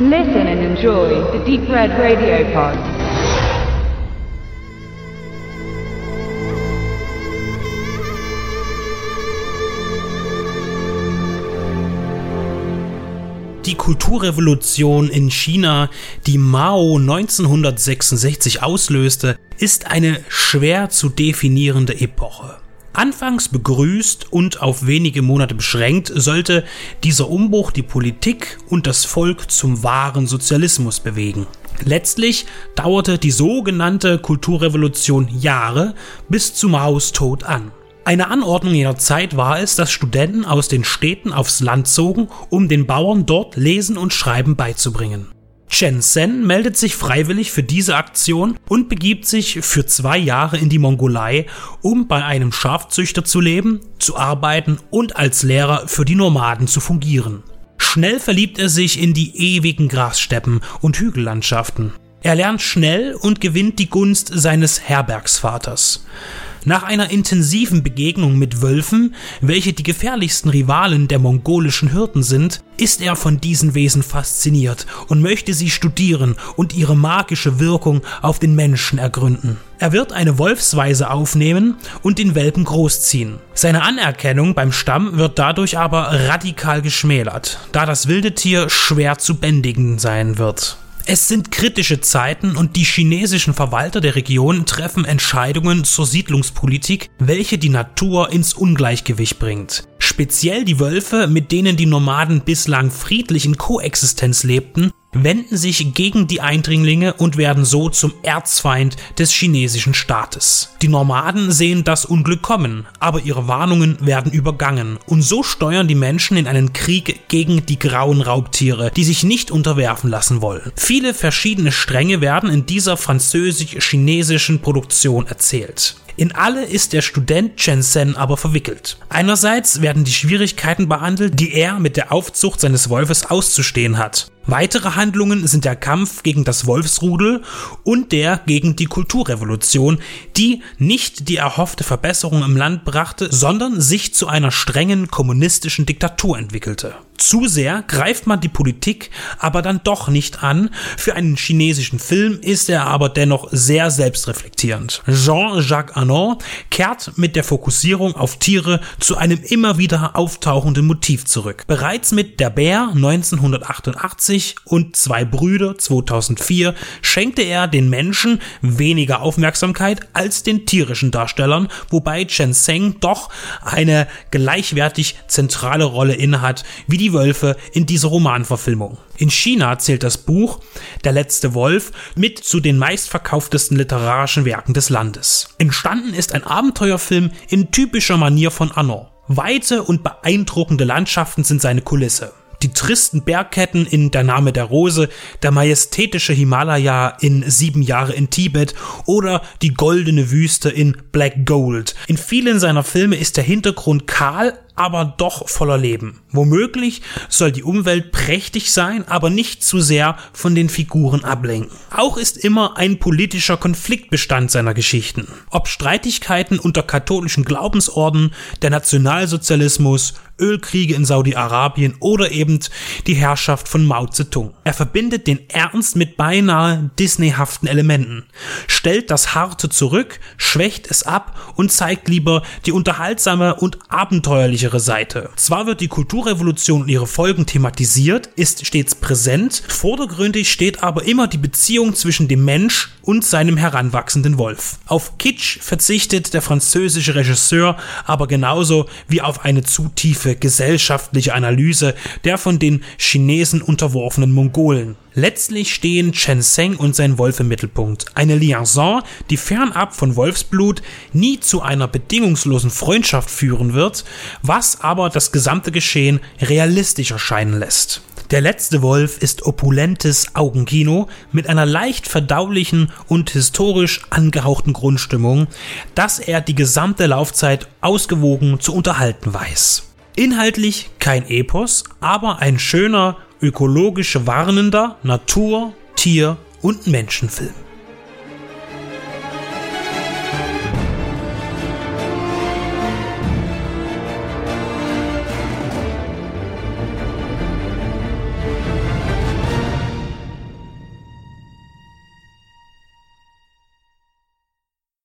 Listen and enjoy the Deep Red Radio Pod. Die Kulturrevolution in China, die Mao 1966 auslöste, ist eine schwer zu definierende Epoche. Anfangs begrüßt und auf wenige Monate beschränkt, sollte dieser Umbruch die Politik und das Volk zum wahren Sozialismus bewegen. Letztlich dauerte die sogenannte Kulturrevolution Jahre bis zu Maos Tod an. Eine Anordnung jener Zeit war es, dass Studenten aus den Städten aufs Land zogen, um den Bauern dort Lesen und Schreiben beizubringen. Chen Sen meldet sich freiwillig für diese Aktion und begibt sich für zwei Jahre in die Mongolei, um bei einem Schafzüchter zu leben, zu arbeiten und als Lehrer für die Nomaden zu fungieren. Schnell verliebt er sich in die ewigen Grassteppen und Hügellandschaften. Er lernt schnell und gewinnt die Gunst seines Herbergsvaters. Nach einer intensiven Begegnung mit Wölfen, welche die gefährlichsten Rivalen der mongolischen Hirten sind, ist er von diesen Wesen fasziniert und möchte sie studieren und ihre magische Wirkung auf den Menschen ergründen. Er wird eine Wolfsweise aufnehmen und den Welpen großziehen. Seine Anerkennung beim Stamm wird dadurch aber radikal geschmälert, da das wilde Tier schwer zu bändigen sein wird. Es sind kritische Zeiten und die chinesischen Verwalter der Region treffen Entscheidungen zur Siedlungspolitik, welche die Natur ins Ungleichgewicht bringt. Speziell die Wölfe, mit denen die Nomaden bislang friedlich in Koexistenz lebten, wenden sich gegen die Eindringlinge und werden so zum Erzfeind des chinesischen Staates. Die Nomaden sehen das Unglück kommen, aber ihre Warnungen werden übergangen und so steuern die Menschen in einen Krieg gegen die grauen Raubtiere, die sich nicht unterwerfen lassen wollen. Viele verschiedene Stränge werden in dieser französisch-chinesischen Produktion erzählt. In alle ist der Student Chen Sen aber verwickelt. Einerseits werden die Schwierigkeiten behandelt, die er mit der Aufzucht seines Wolfes auszustehen hat. Weitere Handlungen sind der Kampf gegen das Wolfsrudel und der gegen die Kulturrevolution, die nicht die erhoffte Verbesserung im Land brachte, sondern sich zu einer strengen kommunistischen Diktatur entwickelte. Zu sehr greift man die Politik aber dann doch nicht an. Für einen chinesischen Film ist er aber dennoch sehr selbstreflektierend. Jean-Jacques Anon kehrt mit der Fokussierung auf Tiere zu einem immer wieder auftauchenden Motiv zurück. Bereits mit Der Bär 1988 1990 und Zwei Brüder 2004 schenkte er den Menschen weniger Aufmerksamkeit als den tierischen Darstellern, wobei Chen Seng doch eine gleichwertig zentrale Rolle innehat wie die Wölfe in dieser Romanverfilmung. In China zählt das Buch Der letzte Wolf mit zu den meistverkauftesten literarischen Werken des Landes. Entstanden ist ein Abenteuerfilm in typischer Manier von Anno. Weite und beeindruckende Landschaften sind seine Kulisse die tristen Bergketten in Der Name der Rose, der majestätische Himalaya in Sieben Jahre in Tibet oder die goldene Wüste in Black Gold. In vielen seiner Filme ist der Hintergrund kahl, aber doch voller Leben. Womöglich soll die Umwelt prächtig sein, aber nicht zu sehr von den Figuren ablenken. Auch ist immer ein politischer Konfliktbestand seiner Geschichten. Ob Streitigkeiten unter katholischen Glaubensorden, der Nationalsozialismus, Ölkriege in Saudi-Arabien oder eben die Herrschaft von Mao Zedong. Er verbindet den Ernst mit beinahe Disneyhaften Elementen, stellt das Harte zurück, schwächt es ab und zeigt lieber die unterhaltsame und abenteuerliche sichere Seite. Zwar wird die Kulturrevolution und ihre Folgen thematisiert, ist stets präsent, vordergründig steht aber immer die Beziehung zwischen dem Mensch und seinem heranwachsenden Wolf. Auf Kitsch verzichtet der französische Regisseur aber genauso wie auf eine zu tiefe gesellschaftliche Analyse der von den Chinesen unterworfenen Mongolen. Letztlich stehen Chen Seng und sein Wolf im Mittelpunkt. Eine Liaison, die fernab von Wolfsblut nie zu einer bedingungslosen Freundschaft führen wird, was aber das gesamte Geschehen realistisch erscheinen lässt. Der letzte Wolf ist opulentes Augenkino mit einer leicht verdaulichen und historisch angehauchten Grundstimmung, das er die gesamte Laufzeit ausgewogen zu unterhalten weiß. Inhaltlich kein Epos, aber ein schöner, ökologisch warnender Natur-, Tier- und Menschenfilm.